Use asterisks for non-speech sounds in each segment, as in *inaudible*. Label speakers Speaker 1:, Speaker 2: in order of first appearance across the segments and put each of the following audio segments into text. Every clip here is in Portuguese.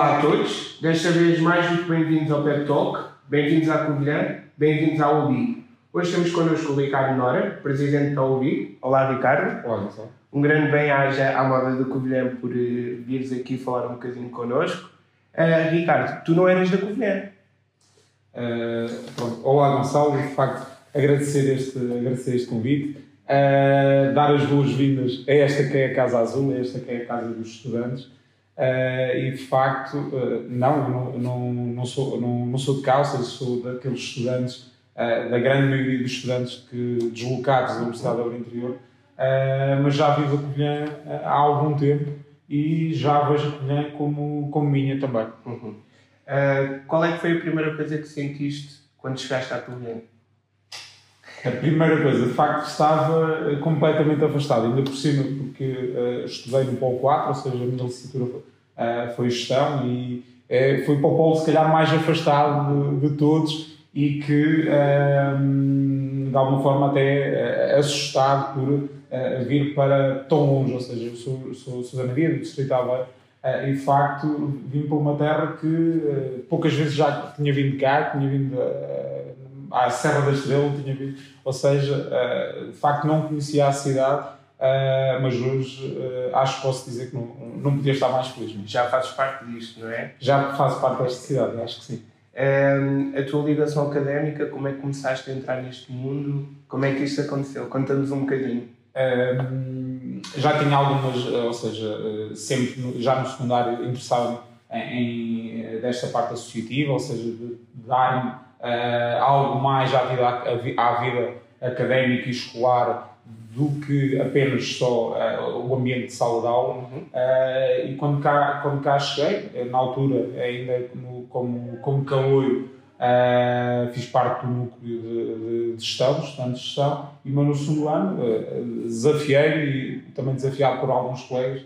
Speaker 1: Olá a todos, desta vez mais do que bem-vindos ao Pep Talk, bem-vindos à Covilhã, bem-vindos ao UBI. Hoje temos connosco o Ricardo Nora, presidente da UBI. Olá Ricardo.
Speaker 2: Olá, Gonçalo.
Speaker 1: Um grande bem-aja à moda do Covilhã por uh, vires aqui falar um bocadinho connosco. Uh, Ricardo, tu não eras da Covilhã.
Speaker 2: Uh, olá Gonçalo, de facto agradecer este, agradecer este convite, uh, dar as boas-vindas a esta que é a Casa Azul, a esta que é a Casa dos Estudantes. Uh, e de facto, uh, não, não, não, sou, não, não sou de calças, sou daqueles estudantes, uh, da grande maioria dos estudantes que, deslocados da Universidade do Interior, mas já vivo a Covilhã há algum tempo e já vejo a Covilhã como, como minha também.
Speaker 1: Uhum. qual é que foi a primeira coisa que sentiste quando chegaste à Covilhã?
Speaker 2: A primeira coisa, de facto, estava completamente afastado, ainda por cima, porque uh, estudei no Polo 4, ou seja, a minha licenciatura uh, foi gestão e uh, foi para o Polo, se calhar, mais afastado de, de todos e que, de alguma forma, até assustado por vir para tão longe, ou seja, eu sou, sou, da Nadia, do Distrito Aveiro, Uh, e de facto vim para uma terra que poucas vezes já tinha vindo cá, tinha vindo à Serra da Estrela, tinha vindo, ou seja, de facto não conhecia a cidade, uh, mas hoje uh, acho que posso dizer que não, não podia estar mais feliz.
Speaker 1: Já fazes parte disto, não é?
Speaker 2: Já faço parte desta cidade, acho que sim.
Speaker 1: Um, a tua ligação académica, como é que começaste a entrar neste mundo? Como é que isto aconteceu? Conta-nos um bocadinho.
Speaker 2: Um, já tinha algumas, ou seja, sempre já no secundário interessado em, em, desta parte associativa, ou seja, de, de dar uh, algo mais à vida, à vida académica e escolar do que apenas só uh, o ambiente de de aula. Uhum. Uh, e quando cá, quando cá cheguei, na altura, ainda como, como, como caloiro, uh, fiz parte do núcleo de, de gestão, de gestão, e mas no segundo ano desafiei e também desafiado por alguns colegas,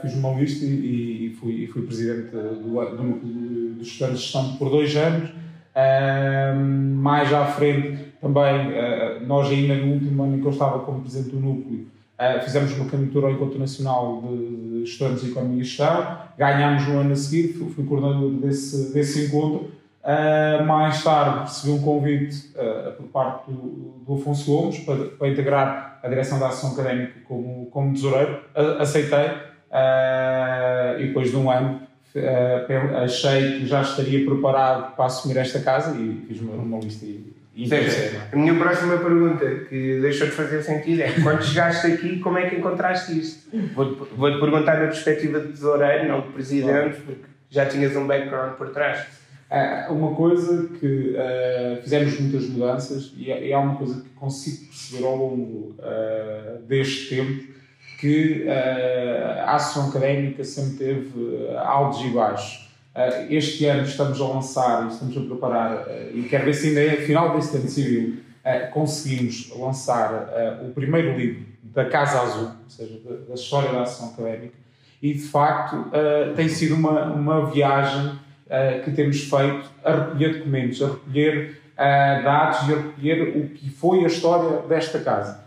Speaker 2: fiz uma lista e, e, fui, e fui presidente do, do núcleo de estudantes de gestão por dois anos mais à frente, também, uh, nós ainda no último ano em que eu estava como presidente do núcleo, uh, fizemos uma candidatura ao Encontro Nacional de Estudantes de Economia e Gestão, ganhámos no ano a seguir, fui, coordenador desse, desse encontro. Uh, mais tarde recebi um convite por parte do, Afonso Gomes para, para, integrar a direção da Ação Académica como, como tesoureiro. aceitei e depois de um ano achei que já estaria preparado para assumir esta casa e fiz uma, uma lista e,
Speaker 1: seja, a minha próxima pergunta, que deixou de fazer sentido, é quando chegaste aqui, como é que encontraste isto? Vou-te vou perguntar na perspectiva de tesoureiro, não de presidente, porque já tinhas um background por trás.
Speaker 2: Uh, uma coisa que uh, fizemos muitas mudanças e é, é uma coisa que consigo perceber ao longo uh, deste tempo que uh, a ação académica sempre teve altos e baixos. Uh, este ano estamos a lançar estamos a preparar, e quero ver se ainda é final deste ano civil, conseguimos lançar o primeiro livro da Casa Azul, ou seja, da, história da ação académica, e de facto tem sido uma, uma viagem que temos feito a recolher documentos, a recolher dados e a recolher o que foi a história desta casa.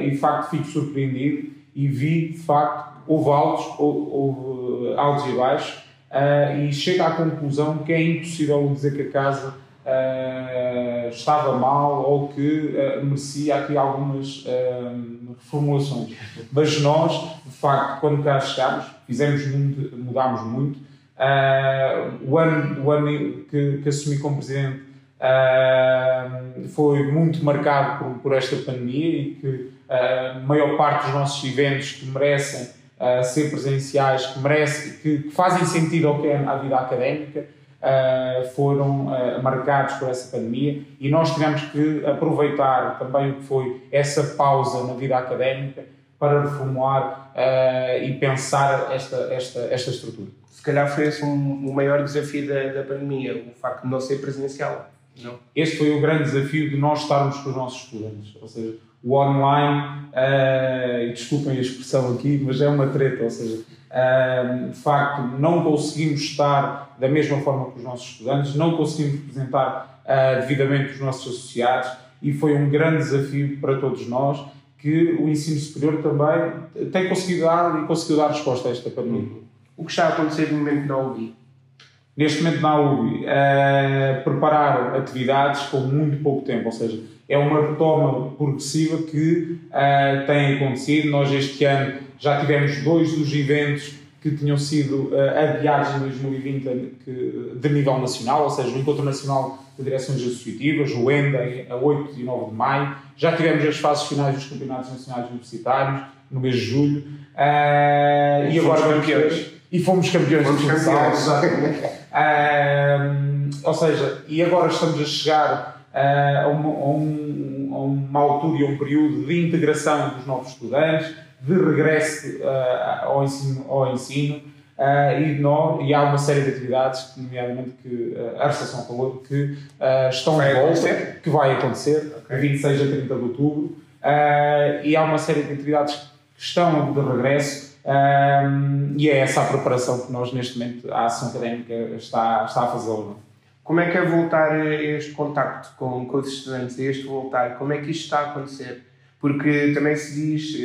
Speaker 2: E de facto fico surpreendido e vi de facto houve altos, houve, altos e baixos uh, e chego à conclusão que é impossível dizer que a casa uh, estava mal ou que merecia aqui algumas reformulações. Mas nós, de facto, quando cá chegámos, fizemos muito, mudámos muito. o ano, o ano que, que assumi como presidente Uh, foi muito marcado por, por, esta pandemia e que a maior parte dos nossos eventos que merecem uh, ser presenciais, que, merecem, que, que, fazem sentido ao que é a vida académica, uh, foram marcados por essa pandemia e nós tivemos que aproveitar também o que foi essa pausa na vida académica para reformular e pensar esta, esta, esta estrutura.
Speaker 1: Se calhar foi esse um, o maior desafio da, da pandemia, o facto de não ser presencial.
Speaker 2: Não. Este foi o grande desafio de nós estarmos com os nossos estudantes. Ou seja, o online, uh, e desculpem a expressão aqui, mas é uma treta. Ou seja, uh, de facto, não conseguimos estar da mesma forma com os nossos estudantes, não conseguimos representar uh, devidamente os nossos associados e foi um grande desafio para todos nós que o ensino superior também tem conseguido dar e conseguiu dar resposta a esta pandemia.
Speaker 1: O que está a acontecer no momento na UBI?
Speaker 2: Neste momento na UBI, uh, preparar atividades com muito pouco tempo, ou seja, é uma retoma progressiva que uh, tem acontecido. Nós este ano já tivemos dois dos eventos que tinham sido uh, adiados em 2020 que, de nível nacional, ou seja, o Encontro Nacional de Direções Associativas, o ENDA, a 8 e 9 de maio. Já tivemos as fases finais dos Campeonatos Nacionais Universitários, no mês de julho.
Speaker 1: Uh, e, e agora campeões.
Speaker 2: E fomos campeões fomos de futsal. uh, *laughs* ou seja, e agora estamos a chegar a, uma, a, um, a, uma, altura e a um período de integração dos novos estudantes, de regresso ao ensino. Ao ensino Uh, e, não, e há uma série de atividades, nomeadamente que a recepção falou, que estão
Speaker 1: vai
Speaker 2: de volta,
Speaker 1: acontecer?
Speaker 2: que vai acontecer, okay. de 26 a 30 de outubro, e há uma série de atividades que estão de regresso, e é essa a preparação que nós, neste momento, a Ação Académica está, está a fazer.
Speaker 1: Como é que é voltar a este contacto com, com os estudantes, a este voltar? Como é que isto está a acontecer? Porque também se diz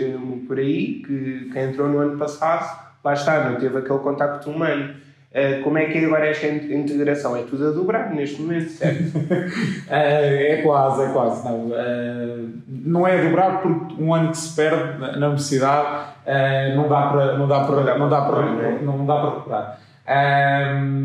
Speaker 1: por aí que quem entrou no ano passado lá está, não teve aquele contacto humano. Uh, como é que é agora esta integração? É tudo a dobrar neste momento, certo?
Speaker 2: uh, *laughs* é quase, é quase. Não, uh, não é a dobrar porque um ano que se perde na universidade não dá para não dá para não dá para não dá para recuperar.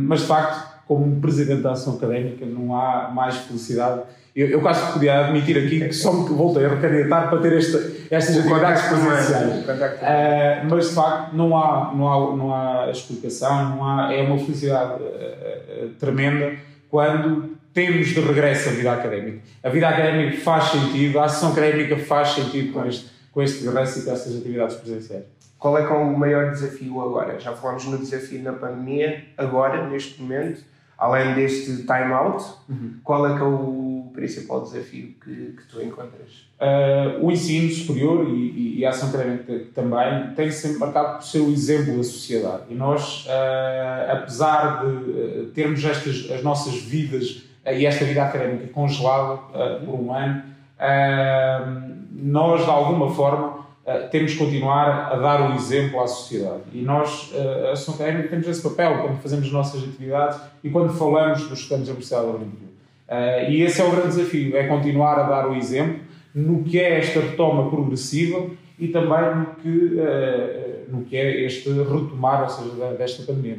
Speaker 2: mas de facto, como presidente da ação académica, não há mais felicidade eu, eu quase podia admitir aqui que só me voltei a recandidatar para ter esta, estas atividades presenciais. Uh, mas de facto não há, não, há, não há explicação, não há, é uma felicidade uh, uh, tremenda quando temos de regresso a vida académica. A vida académica faz sentido, a ação académica faz sentido com este, com este regresso e com estas atividades presenciais.
Speaker 1: Qual é, é o maior desafio agora? Já falamos no desafio na pandemia, agora, neste momento, além deste time-out, uhum. qual é que é o principal desafio que, que tu encontras?
Speaker 2: Uh, o ensino superior e, e, a ação académica também tem sempre marcado por ser o exemplo da sociedade. E nós, uh, apesar de uh, termos estas, as nossas vidas e esta vida académica congelada por um ano, nós, de alguma forma, temos que continuar a dar o exemplo à sociedade. E nós, a Ação Académica, temos esse papel quando fazemos as nossas atividades e quando falamos dos estudantes da Universidade Olímpica. Uh, e esse é o grande desafio, é continuar a dar o exemplo no que é esta retoma progressiva e também no que, no que é este retomar, ou seja, desta pandemia. É?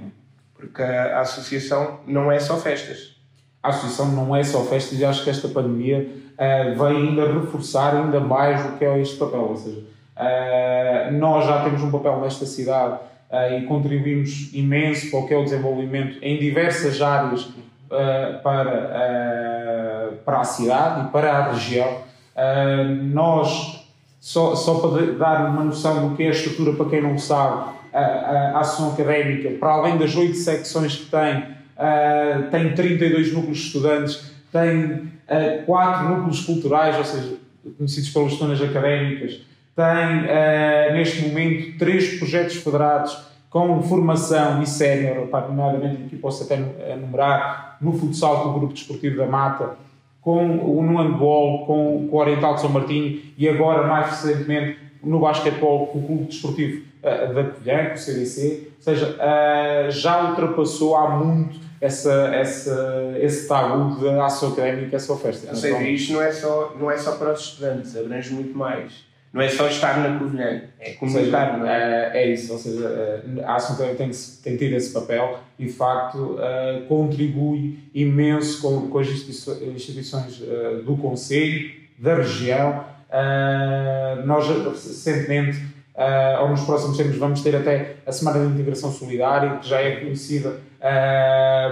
Speaker 1: Porque a, associação não é só festas.
Speaker 2: A associação não é só festas e acho que esta pandemia vem ainda reforçar ainda mais o que é este papel. Ou seja, nós já temos um papel nesta cidade e contribuímos imenso para o que é o desenvolvimento em diversas áreas uh, para, uh, para a cidade e para a região. Uh, nós, só, só para dar uma noção do que é a estrutura, para quem não sabe, a, a, a ação académica, para além das oito secções que tem, tem 32 núcleos de estudantes, tem quatro núcleos culturais, ou seja, conhecidos pelas zonas académicas, tem neste momento três projetos federados com formação e sénior, nomeadamente aqui posso até enumerar, no futsal com o Grupo Desportivo da Mata, com o no handball com, com o Oriental de São Martinho e agora, mais recentemente, no basquetebol com o Clube Desportivo uh, da Covilhã, com o CDC. Ou seja, uh, já ultrapassou há muito essa, essa, esse tabu da ação académica, essa oferta.
Speaker 1: Ou seja, isto não é, só, não é só para os estudantes, abrange muito mais não é só estar na Covilhã, é comunicar, não é?
Speaker 2: É, é isso, ou seja, eh, a Ação tem, tem, tem tido esse papel e de facto uh, contribui imenso com, com as instituições uh, do Conselho, da região. Uh, nós recentemente, ou nos próximos tempos, vamos ter até a Semana de Integração Solidária, que já é conhecida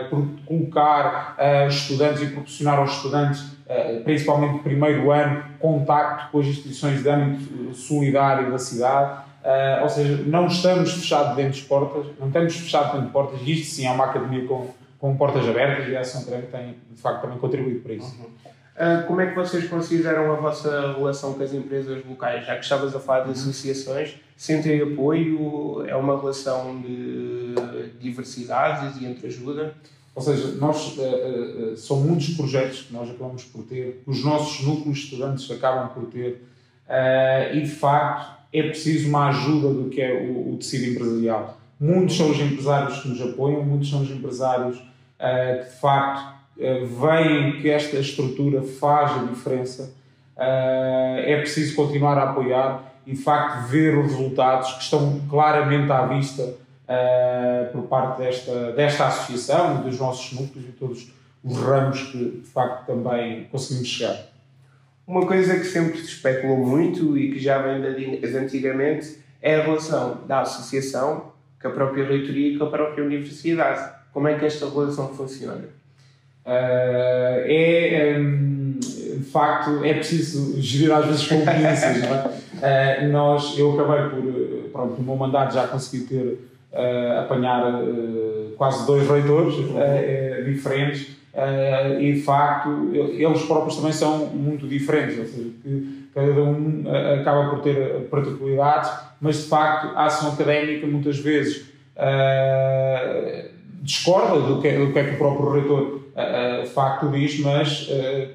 Speaker 2: por colocar estudantes e proporcionar aos estudantes eh, principalmente no primeiro ano, contacto com as instituições de âmbito solidário da cidade. Uh, ou seja, não estamos fechados dentro de portas, não estamos fechados dentro de portas, e isto sim é uma academia com, com portas abertas e a Ação Treino tem, de facto, também contribuído para isso.
Speaker 1: Uhum. Uh, como é que vocês consideram a vossa relação com as empresas locais? Já que estavas a falar de uhum. associações, sentem apoio? É uma relação de diversidades e entre ajuda?
Speaker 2: Ou seja, nós, uh, uh, são muitos projetos que nós acabamos por ter, os nossos núcleos estudantes acabam por ter, e de facto é preciso uma ajuda do que é o, o tecido empresarial. Muitos são os empresários que nos apoiam, muitos são os empresários que de facto veem que esta estrutura faz a diferença. É preciso continuar a apoiar e de facto ver os resultados que estão claramente à vista por parte desta, desta associação, dos nossos núcleos e todos os ramos que de facto também conseguimos chegar.
Speaker 1: Uma coisa que sempre se especulou muito e que já vem de antigamente é a relação da associação com a própria reitoria e com a própria universidade. Como é que esta relação funciona?
Speaker 2: Uh, é, um, de facto, é preciso gerir às vezes competências, *laughs* não é? Uh, nós, eu acabei por, pronto, no meu mandato já consegui ter, uh, apanhar quase dois reitores diferentes e, de facto, eles próprios também são muito diferentes, ou seja, que cada um acaba por ter particularidades, mas, de facto, a ação académica muitas vezes uh, discorda do que, do que é que o próprio reitor uh, de facto diz, mas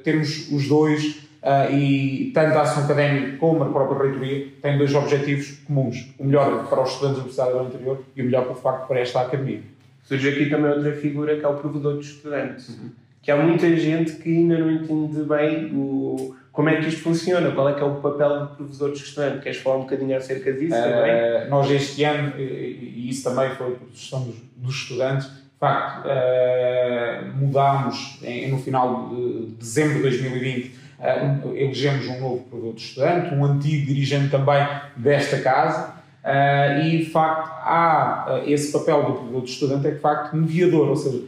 Speaker 2: temos os dois e tanto a ação académica como a própria reitoria têm dois objetivos comuns. O melhor para os estudantes da Universidade do Interior e o melhor, por facto, para esta academia.
Speaker 1: Surge aqui também outra figura que é o provedor dos estudantes. Uhum. Que há muita gente que ainda não entende bem o, como é que isto funciona? Qual é que é o papel do provedor dos estudantes? Queres falar um bocadinho acerca disso uh, também?
Speaker 2: Nós este ano, e isso também foi por sugestão dos, dos estudantes, de facto uh, mudámos em, no final de dezembro de 2020 uh, elegemos um novo de estudante, um antigo dirigente também desta casa uh, e de facto há esse papel do de estudante é de facto mediador, ou seja,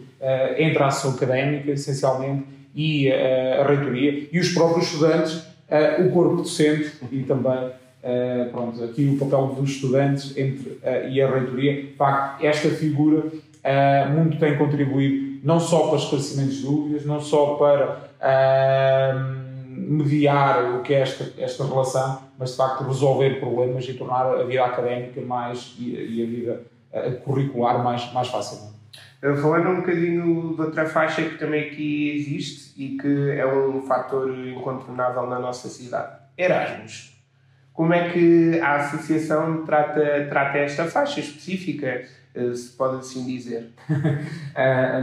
Speaker 2: entre a ação académica essencialmente e uh, a reitoria e os próprios estudantes, uh, o corpo docente e também uh, pronto, aqui o papel dos estudantes entre, e a reitoria. De facto, esta figura muito tem contribuído não só para esclarecimentos de dúvidas, não só para mediar o que é esta, esta relação, mas de facto resolver problemas e tornar a vida académica mais e, e a vida curricular mais, mais fácil.
Speaker 1: Falando um bocadinho de outra faixa que também aqui existe e que é um fator incontornável na nossa cidade: Erasmus. Como é que a associação trata, trata esta faixa específica, eh, se pode assim dizer? *laughs*
Speaker 2: Eh,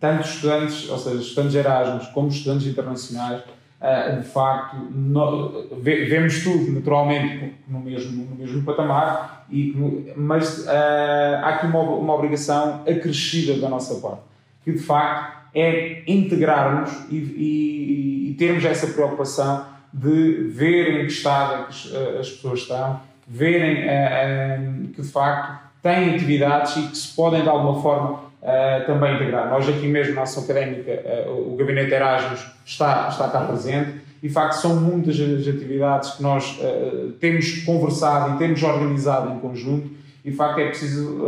Speaker 2: tanto estudantes, ou seja, estudantes Erasmus, como estudantes internacionais, eh, de facto, vemos tudo naturalmente no mesmo, no mesmo patamar, e, mas uh, há aqui uma, uma obrigação acrescida da nossa parte, que de facto é integrarmos e, e, e termos essa preocupação de verem que estado as, as pessoas estão, verem que de facto têm atividades e que se podem de alguma forma uh, também integrar. Nós aqui mesmo na ação académica, uh, o Gabinete Erasmus está, está cá presente e de facto são muitas as atividades que nós uh, temos conversado e temos organizado em conjunto e de facto é preciso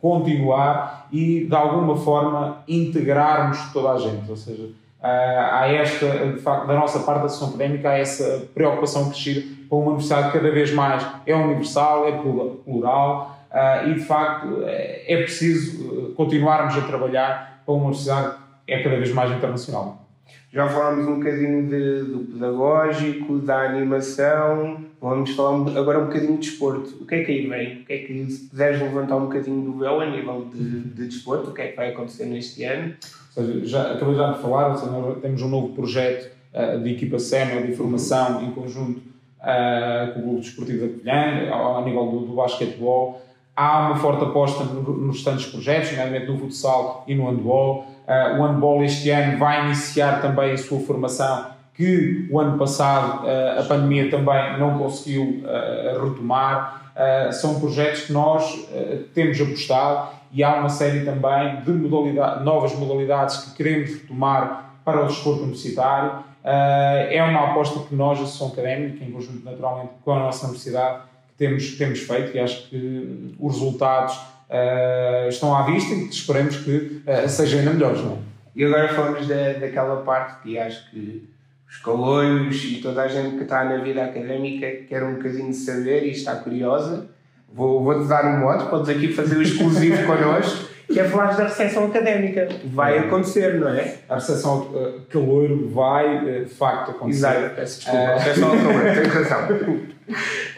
Speaker 2: continuar e de alguma forma integrarmos toda a gente, ou seja, há esta, de facto, da nossa parte da ação académica, há essa preocupação crescida com uma universidade cada vez mais é universal, é plural, e de facto é, preciso continuarmos a trabalhar para uma universidade que é cada vez mais internacional.
Speaker 1: Já falámos um bocadinho de, do pedagógico, da animação, vamos falar agora um bocadinho de desporto. O que é que aí vem? O que é que, se puderes levantar um bocadinho do véu a nível de, de desporto, o que é que vai acontecer neste ano?
Speaker 2: Ou seja, já, acabei já de falar, seja, temos um novo projeto uh, de equipa sénior de formação em conjunto uh, com o Grupo Desportivo da Covilhã, ao, ao nível do, do basquetebol Há uma forte aposta nos restantes projetos, nomeadamente no futsal e no handball. Uh, o handball este ano vai iniciar também a sua formação, que o ano passado uh, a pandemia também não conseguiu uh, retomar. são projetos que nós temos apostado e há uma série também de modalidade, novas modalidades que queremos retomar para o desporto universitário. é uma aposta que nós, a Associação Académica, em conjunto naturalmente com a nossa universidade, temos, temos feito e acho que os resultados uh, estão à vista e esperemos que uh, sejam ainda melhores. Não é?
Speaker 1: E agora falamos da, daquela parte que acho que os caloiros e toda a gente que está na vida académica quer um bocadinho de saber e está curiosa. Vou, vou-te dar um modo, podes aqui fazer o exclusivo *laughs* connosco, que é falar da recepção académica. Vai acontecer, não é?
Speaker 2: A recepção uh, calor vai, de facto, acontecer.
Speaker 1: Exato, peço desculpa. Uh... Recepção ao calor, tens razão. *laughs*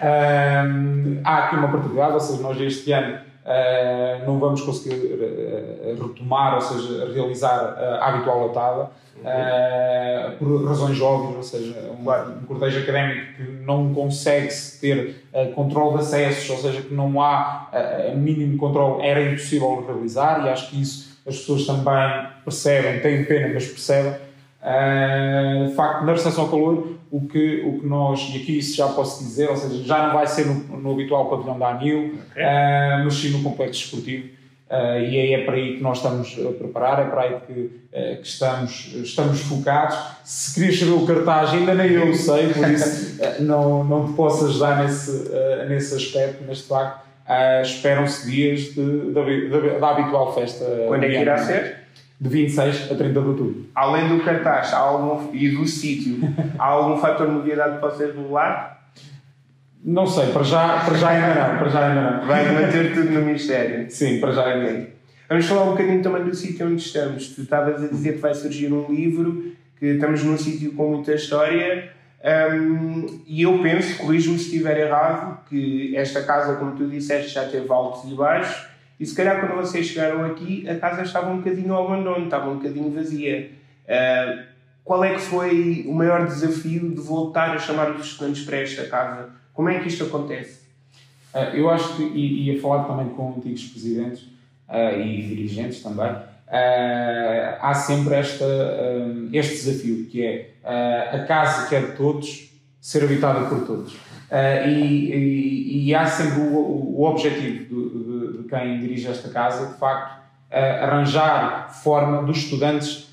Speaker 2: Um, há aqui uma particularidade, ou seja, nós este ano uh, não vamos conseguir uh, retomar, ou seja, realizar a habitual latada, uh, por razões óbvias, ou seja, um, um cortejo académico que não consegue ter controle de acessos, ou seja, que não há mínimo controle, era impossível realizar, e acho que isso as pessoas também percebem, têm pena, mas percebem. Uh, de facto, na recepção ao calor, o que, o que nós, e aqui isso já posso dizer, ou seja, já não vai ser no, no habitual pavilhão da ANIL, okay. uh, mas sim no complexo esportivo. Uh, e é, é para aí que nós estamos a preparar, é para aí que, que estamos, estamos focados. Se querias saber o cartaz, ainda nem eu sei, por isso *laughs* não, não te posso ajudar nesse, nesse aspecto, mas de facto esperam-se dias de, da habitual festa.
Speaker 1: Quando é que irá ser?
Speaker 2: de 26 a 30 de outubro.
Speaker 1: Além do cartaz algum, e do sítio, há algum fator de novidade que possa revelar?
Speaker 2: Não sei, para já, para já ainda não. Para já ainda não.
Speaker 1: Vai manter tudo no mistério.
Speaker 2: Sim, para já ainda não.
Speaker 1: Vamos falar um bocadinho também do sítio onde estamos. Tu estavas a dizer que vai surgir um livro, que estamos num sítio com muita história. Um, e eu penso, corrijo-me se estiver errado, que esta casa, como tu disseste, já teve altos e baixos e se calhar quando vocês chegaram aqui, a casa estava um bocadinho ao abandono, estava um bocadinho vazia. Uh, qual é que foi o maior desafio de voltar a chamar os estudantes para esta casa? Como é que isto acontece?
Speaker 2: Uh, eu acho que, e ia falar também com antigos presidentes uh, e dirigentes também, há sempre esta, este desafio, que é a casa que é de todos ser habitada por todos. E, e, e, há sempre o, o objetivo do, quem dirige esta casa, de facto, arranjar forma dos estudantes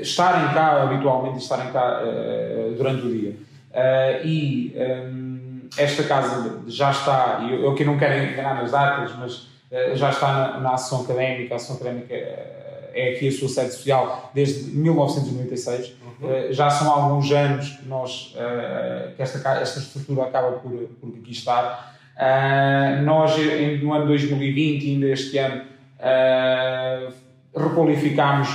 Speaker 2: estarem cá habitualmente estarem cá eh, durante o dia. Eh, e esta casa já está, e eu aqui não quero enganar nas datas, mas eh, já está na, na Ação Académica, a Ação Académica é aqui a sua sede social desde 1996. Uhum. já são alguns anos que, nós, que esta, esta estrutura acaba por, por aqui estar. Uh, nós, no ano 2020, ainda este ano, uh, requalificámos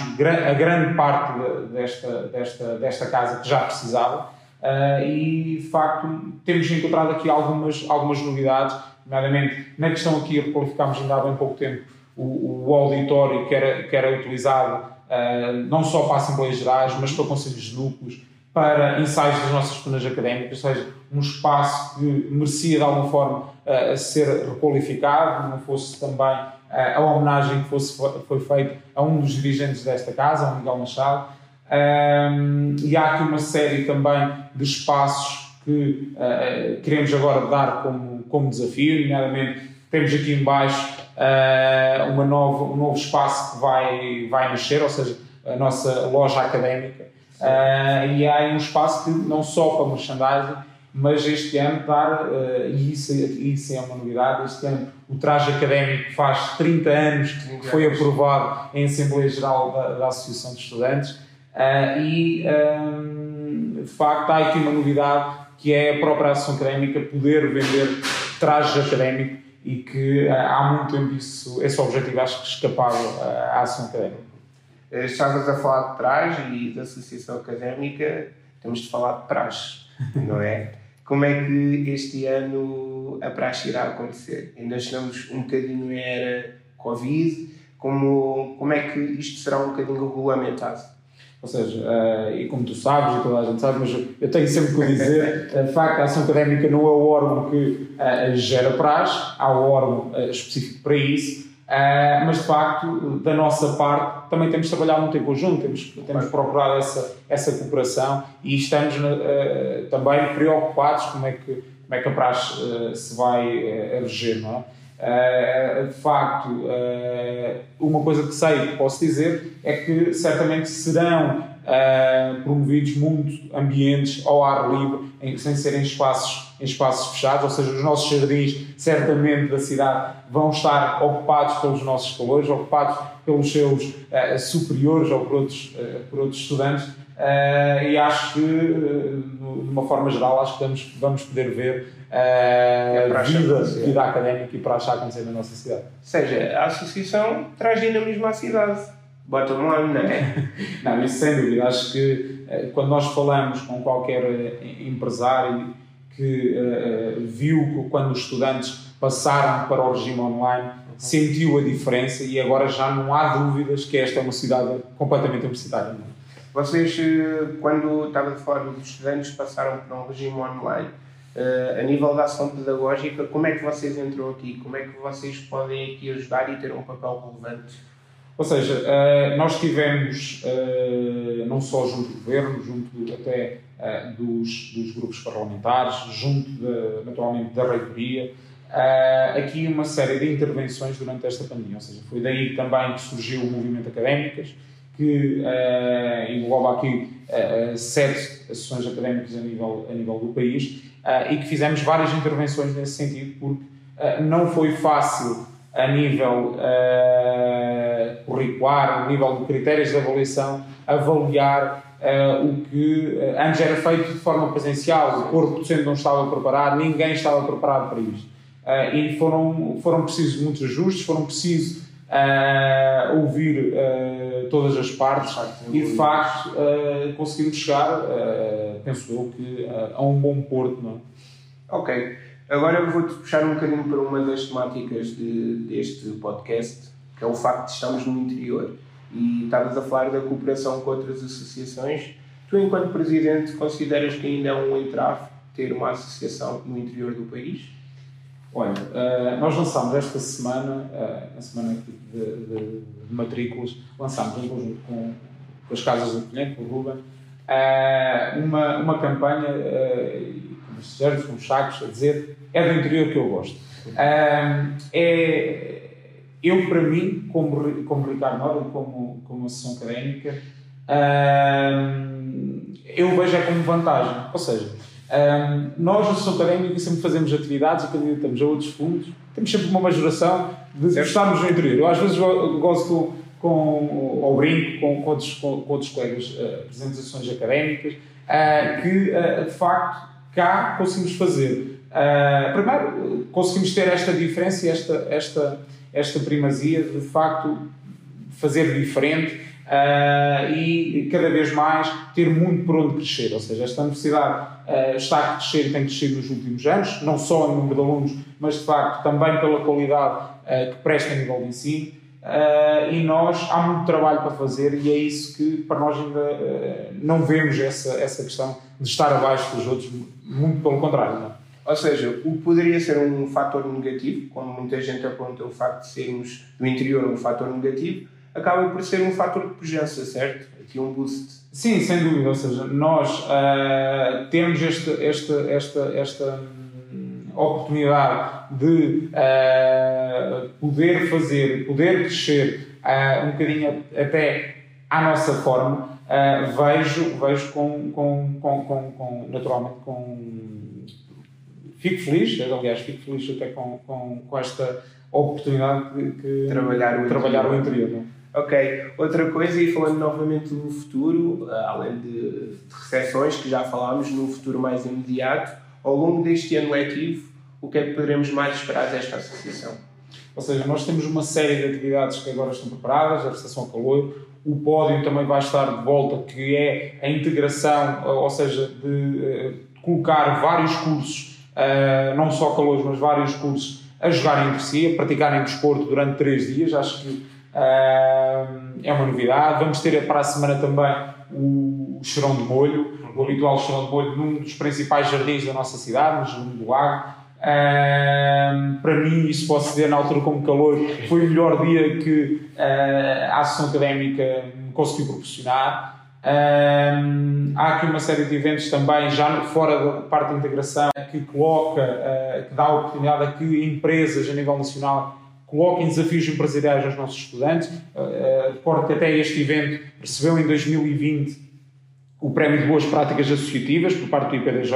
Speaker 2: a grande parte desta, desta, desta casa que já precisava uh, e, de facto, temos encontrado aqui algumas, algumas novidades, nomeadamente na questão aqui requalificámos ainda há bem pouco tempo o, o auditório que era, que era utilizado não só para Assembleias Gerais, mas para Conselhos de Núcleos, para ensaios das nossas disciplinas académicas, ou seja, um espaço que merecia de alguma forma uh, ser requalificado, não fosse também uh, a homenagem que fosse, foi feita a um dos dirigentes desta casa, ao Miguel Machado. Um, e há aqui uma série também de espaços que uh, queremos agora dar como, como desafio, nomeadamente temos aqui embaixo uma nova, um novo espaço que vai, vai nascer, ou seja, a nossa loja académica, Uh, e há aí um espaço que não só para merchandising, mas este ano dar, uh, e isso, isso é uma novidade, este ano o traje académico faz 30 anos que foi aprovado em Assembleia Geral da, da Associação de Estudantes uh, e um, de facto há aqui uma novidade que é a própria Associação Académica poder vender traje académico e que há muito tempo isso, esse objetivo acho que escapava à Associação Académica.
Speaker 1: Eh, estavas a falar de praxe e da associação académica, temos de falar de praxe, não é? *laughs* Como é que este ano a praxe irá acontecer? Ainda estamos um bocadinho em era Covid, como, como é que isto será um bocadinho regulamentado?
Speaker 2: Ou seja, uh, e como tu sabes, e toda a gente sabe, mas eu tenho sempre que dizer, *laughs* de facto, a ação académica não é o órgão que uh, gera praxe, há um órgão uh, específico para isso, Uh, mas de facto, da nossa parte, também temos trabalhado muito em conjunto, temos, temos procurado essa, essa cooperação e estamos uh, também preocupados como é que, como é que a praxe uh, se vai uh, reger, não é? de facto, uma coisa que sei que posso dizer é que certamente serão promovidos muito ambientes ao ar livre, em, sem serem espaços em espaços fechados, ou seja, os nossos jardins, certamente da cidade, vão estar ocupados pelos nossos calores, ocupados pelos seus uh, superiores ou por outros, uh, por outros estudantes. Uh, e acho que, de uma forma geral, acho que vamos, vamos poder ver uh, vida, vida académica e para achar acontecer na nossa cidade. Ou
Speaker 1: seja, a associação traz dinamismo à cidade. Bottom line, não é?
Speaker 2: não, isso sem dúvida. Acho que quando nós falamos com qualquer empresário que uh, viu quando os estudantes passaram para o regime online, sentiu a diferença e agora já não há dúvidas que esta é uma cidade completamente universitária.
Speaker 1: Vocês, eh, quando estava de falar dos estudantes, passaram para um regime online. Uh, a nível da ação pedagógica, como é que vocês entram aqui? Como é que vocês podem aqui ajudar e ter um papel relevante?
Speaker 2: Ou seja, uh, nós tivemos, uh, não só junto do governo, junto até dos, dos, grupos parlamentares, junto, de, naturalmente, da reitoria, aqui uma série de intervenções durante esta pandemia. Ou seja, foi daí também que surgiu o movimento Académicas, que engloba aqui sete associações académicas a nível, a nível do país e que fizemos várias intervenções nesse sentido, porque não foi fácil a nível uh, curricular, a nível de critérios de avaliação, avaliar o que antes era feito de forma presencial, o corpo docente não estava preparado, ninguém estava preparado para isto. e foram, foram precisos muitos ajustes, foram precisos uh, ouvir uh, todas as partes e de facto uh, conseguimos chegar, penso eu, que, a um bom porto. Não é?
Speaker 1: Ok, agora vou-te puxar um bocadinho para uma das temáticas de, deste podcast, que é o facto de estarmos no interior. E estavas a falar da cooperação com outras associações. Tu, enquanto presidente, consideras que ainda é um entrave ter uma associação no interior do país?
Speaker 2: Olha, uh, nós lançámos esta semana, uh, na semana de, de, de, matrículas, lançámos em conjunto com, com as Casas do Pinheiro, com o Ruben, uh, uma, uma campanha, os Sérgios, com os Chacos, a dizer é do interior que eu gosto. é, eu, para mim, como, como Ricardo Nora, como, como associação académica, eu vejo é como vantagem. Ou seja, um, nós, na Associação Académica, sempre fazemos atividades e candidatamos a outros fundos. Temos sempre uma majoração de certo. estarmos no interior. Eu, às vezes, gosto com, ou brinco com, com, outros, com, com outros colegas, uh, apresentações académicas, uh, que, uh, de facto, cá conseguimos fazer. Uh, primeiro, conseguimos ter esta diferença e esta, esta, esta primazia de, facto, fazer diferente uh, e cada vez mais ter muito por onde crescer. Ou seja, esta universidade uh, está a crescer e tem crescido nos últimos anos, não só em número de alunos, mas de facto também pela qualidade uh, que presta a nível de ensino. e nós há muito trabalho para fazer e é isso que para nós ainda não vemos essa, essa questão de estar abaixo dos outros, muito pelo contrário. Não? É?
Speaker 1: Ou seja, o que poderia ser um fator negativo, como muita gente aponta o facto de sermos do interior um fator negativo, acaba por ser um fator de pujança, certo? Aqui um boost.
Speaker 2: Sim, sem dúvida. Ou seja, nós uh, temos este, esta, esta, esta hum, oportunidade de uh, poder fazer, poder crescer uh, um bocadinho até à nossa forma. Vejo, vejo com, com, com, com, naturalmente com fico feliz, aliás, fico feliz até com, com, com esta oportunidade de que
Speaker 1: trabalhar o
Speaker 2: trabalhar
Speaker 1: interior.
Speaker 2: O interior? É?
Speaker 1: Ok, outra coisa, e falando novamente do futuro, eh, além de, recessões que já falámos, no futuro mais imediato, ao longo deste ano letivo, o que é que poderemos mais esperar desta associação?
Speaker 2: Ou seja, nós temos uma série de atividades que agora estão preparadas, a Recepção Calor, o pódio também vai estar de volta, que é a integração, eh, ou seja, de, uh, colocar vários cursos, uh, não só calores, mas vários cursos, a jogarem entre si, a praticarem desporto durante três dias. Acho que é uma novidade. Vamos ter para a semana também o Cheirão de Molho, o habitual Cheirão de Molho, num dos principais jardins da nossa cidade, no Jardim do Lago. Para mim, isso posso dizer na altura como calor, foi o melhor dia que uh, a Associação Académica conseguiu proporcionar. há aqui uma série de eventos também, já fora da parte de integração, que coloca, uh, que dá a oportunidade a que empresas a nível nacional coloquem desafios empresariais aos nossos estudantes. Recordo que até este evento recebeu em 2020 o Prémio de Boas Práticas Associativas por parte do IPDJ.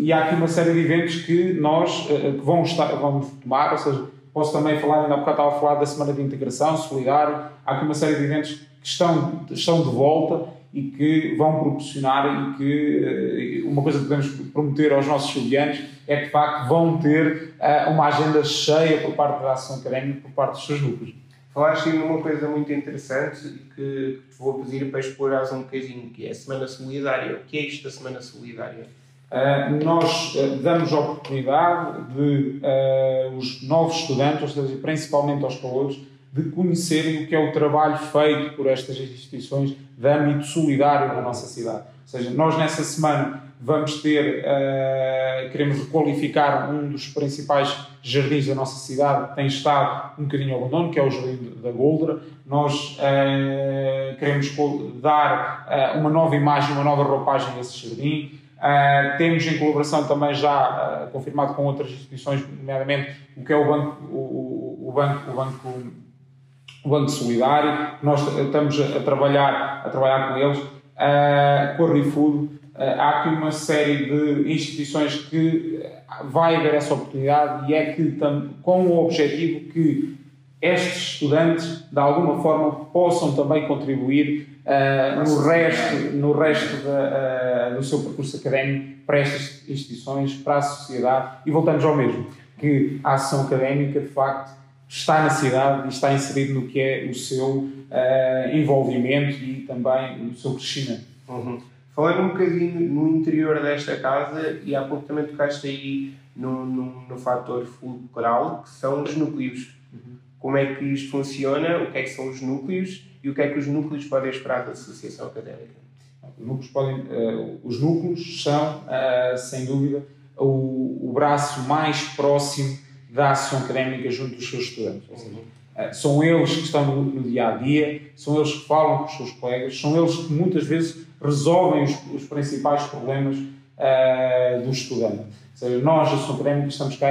Speaker 2: E há aqui uma série de eventos que nós que vão, estar, vão tomar, ou seja, posso também falar, ainda há bocado estava a falar da Semana de Integração Solidário, há aqui uma série de eventos que estão, estão de volta e que vão proporcionar e que uma coisa que podemos prometer aos nossos estudantes é que de facto vão ter uma agenda cheia por parte da ação académica, por parte dos seus grupos.
Speaker 1: Falaste numa coisa muito interessante que te vou pedir para explorar um bocadinho, que é a Semana Solidária. O que é isto da Semana Solidária?
Speaker 2: Uh, nós uh, damos a oportunidade de uh, os novos estudantes, ou seja, principalmente aos calores, de conhecerem o que é o trabalho feito por estas instituições de âmbito solidário na nossa cidade. Ou seja, nós nessa semana vamos ter, queremos requalificar um dos principais jardins da nossa cidade, que tem estado um bocadinho ao abandono, que é o Jardim da Goldra. Nós queremos dar uma nova imagem, uma nova roupagem a esse jardim. Uh, temos em colaboração também já uh, confirmado com outras instituições, nomeadamente o que é o Banco, o, o banco, o banco, o banco Solidário. Nós estamos a, trabalhar, a trabalhar com eles, uh, com a ReFood. há aqui uma série de instituições que vai haver essa oportunidade e é que com o objetivo que estes estudantes, de alguma forma, possam também contribuir uh, no resto, no resto uh, do seu percurso académico para estas instituições, para a sociedade. E voltamos ao mesmo, que a ação académica, de facto, está na cidade e está inserido no que é o seu uh, envolvimento e também o seu crescimento.
Speaker 1: Uhum. Falando um bocadinho no interior desta casa, e há pouco também tocaste aí no, no, no fator fulcral, que são os núcleos. Uhum. Como é que isto funciona? O que é que são os núcleos? e o que é que os núcleos podem esperar da associação académica?
Speaker 2: Os núcleos, podem, uh, os núcleos são, uh, sem dúvida, o, o, braço mais próximo da ação académica junto dos seus estudantes. Uh, são eles que estão no, no, dia a dia, são eles que falam com os seus colegas, são eles que muitas vezes resolvem os, os principais problemas do estudante. Ou seja, nós, a académica, estamos cá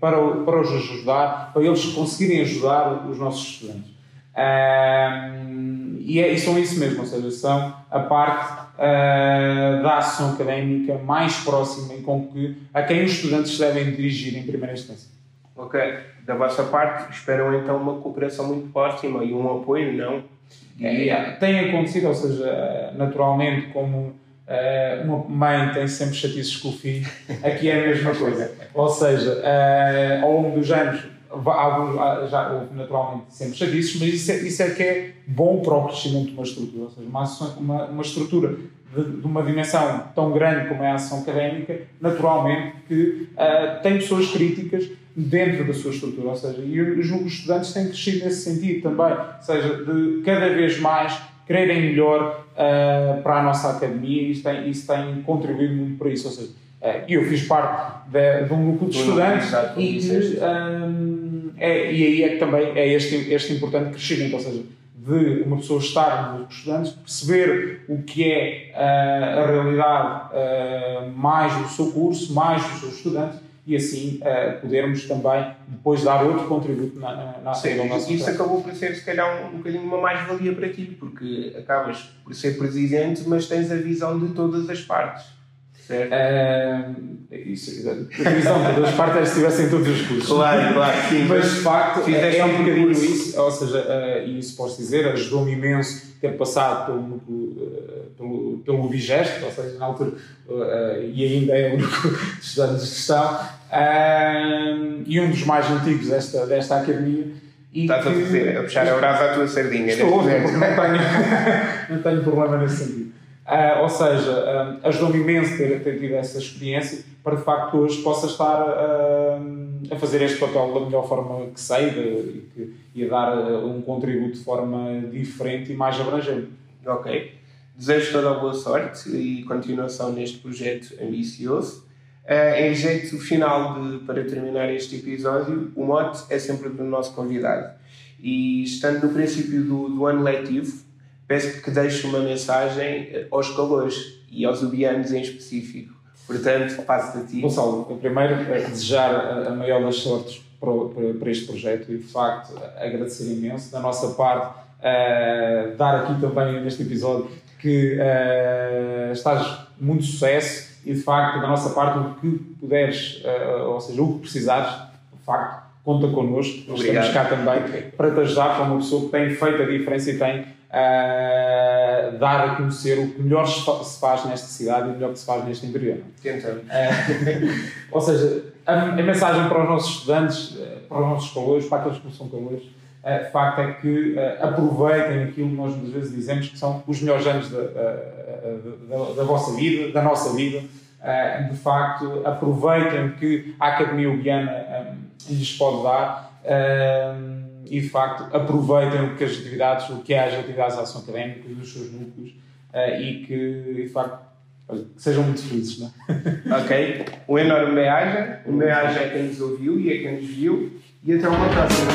Speaker 2: para, para os ajudar, para eles conseguirem ajudar os nossos estudantes. Um, e, é, e são isso mesmo, ou seja, são a parte uh, da ação académica mais próxima e com que, a quem os estudantes se devem dirigir em primeira instância.
Speaker 1: Ok. Da vossa parte, esperam então uma cooperação muito próxima e um apoio, não?
Speaker 2: É, tem acontecido, ou seja, naturalmente, como uh, uma mãe tem sempre chatices com o filho, aqui é a mesma coisa. ou seja, uh, ao longo dos anos alguns, já houve naturalmente sempre chavices, mas isso é, isso é que é bom para o crescimento de uma estrutura, ou seja, uma, uma, uma estrutura de, de, uma dimensão tão grande como é a ação académica, naturalmente que uh, tem pessoas críticas dentro da sua estrutura, ou seja, e os estudantes têm crescido nesse sentido também, ou seja, de cada vez mais quererem melhor uh, para a nossa academia e isso tem, isso tem contribuído muito para isso, ou seja, uh, eu fiz parte de, de um grupo de estudantes e que é, e aí é que também é este, este importante crescimento, ou seja, de uma pessoa estar nos estudantes, perceber o que é uh, a realidade mais do seu curso, mais dos seus estudantes e assim uh, podermos também depois dar outro contributo na, na, na
Speaker 1: Sim, Isso acabou por ser se calhar um, um bocadinho uma mais-valia para ti, porque acabas por ser presidente, mas tens a visão de todas as partes.
Speaker 2: Uh, isso, a visão de duas partes é se estivessem todos os cursos.
Speaker 1: Claro, claro, sim.
Speaker 2: Mas de facto é, é um bocadinho isso, ou seja, uh, e isso posso dizer, ajudou-me imenso ter passado pelo, uh, pelo, pelo Bigesto, ou seja, na altura, uh, e ainda é o único *laughs* estudante de gestão, e um dos mais antigos desta, desta academia.
Speaker 1: E Estás que, a fazer, a puxar a brasa à tua sardinha.
Speaker 2: Estou, não tenho, *laughs* não tenho problema nesse sentido. Uh, ou seja, uh, ajudou-me imenso ter, ter tido essa experiência para de facto hoje possa estar uh, a fazer este papel da melhor forma que sei de, de, e a dar um contributo de forma diferente e mais abrangente.
Speaker 1: Ok. Desejo toda a boa sorte e continuação neste projeto ambicioso. Em jeito final de, para terminar este episódio, o mote é sempre do nosso convidado. E estando no princípio do, do ano letivo, peço que deixe uma mensagem eh, aos calores e aos ubianos em específico. Portanto, passo a ti.
Speaker 2: Gonçalo, primeiro é desejar a maior das sortes para, para, este projeto e, de facto, agradecer imenso. Da nossa parte, uh, dar aqui também neste episódio que uh, estás muito sucesso e, de facto, da nossa parte, o que puderes, uh, ou seja, o que precisares, de facto, conta connosco. Obrigado. Estamos cá também para te ajudar como uma pessoa que tem feito a diferença e tem uh, dar a conhecer o que melhor se faz nesta cidade e o melhor que se faz neste interior.
Speaker 1: Tentando.
Speaker 2: Uh, *laughs* ou seja, a, a, mensagem para os nossos estudantes, para os nossos calores, para aqueles que não são calores, uh, facto é que aproveitem aquilo que nós muitas vezes dizemos que são os melhores anos da, da, da, da vossa vida, da nossa vida. de facto aproveitem o que a Academia Ubiana lhes pode dar e de facto aproveitem o que as atividades, o que é as atividades de ação académica dos seus núcleos e que de facto sejam muito felizes. Não
Speaker 1: é? ok, um enorme bem-aja, um bem-aja a quem nos ouviu e a quem nos viu e até uma próxima.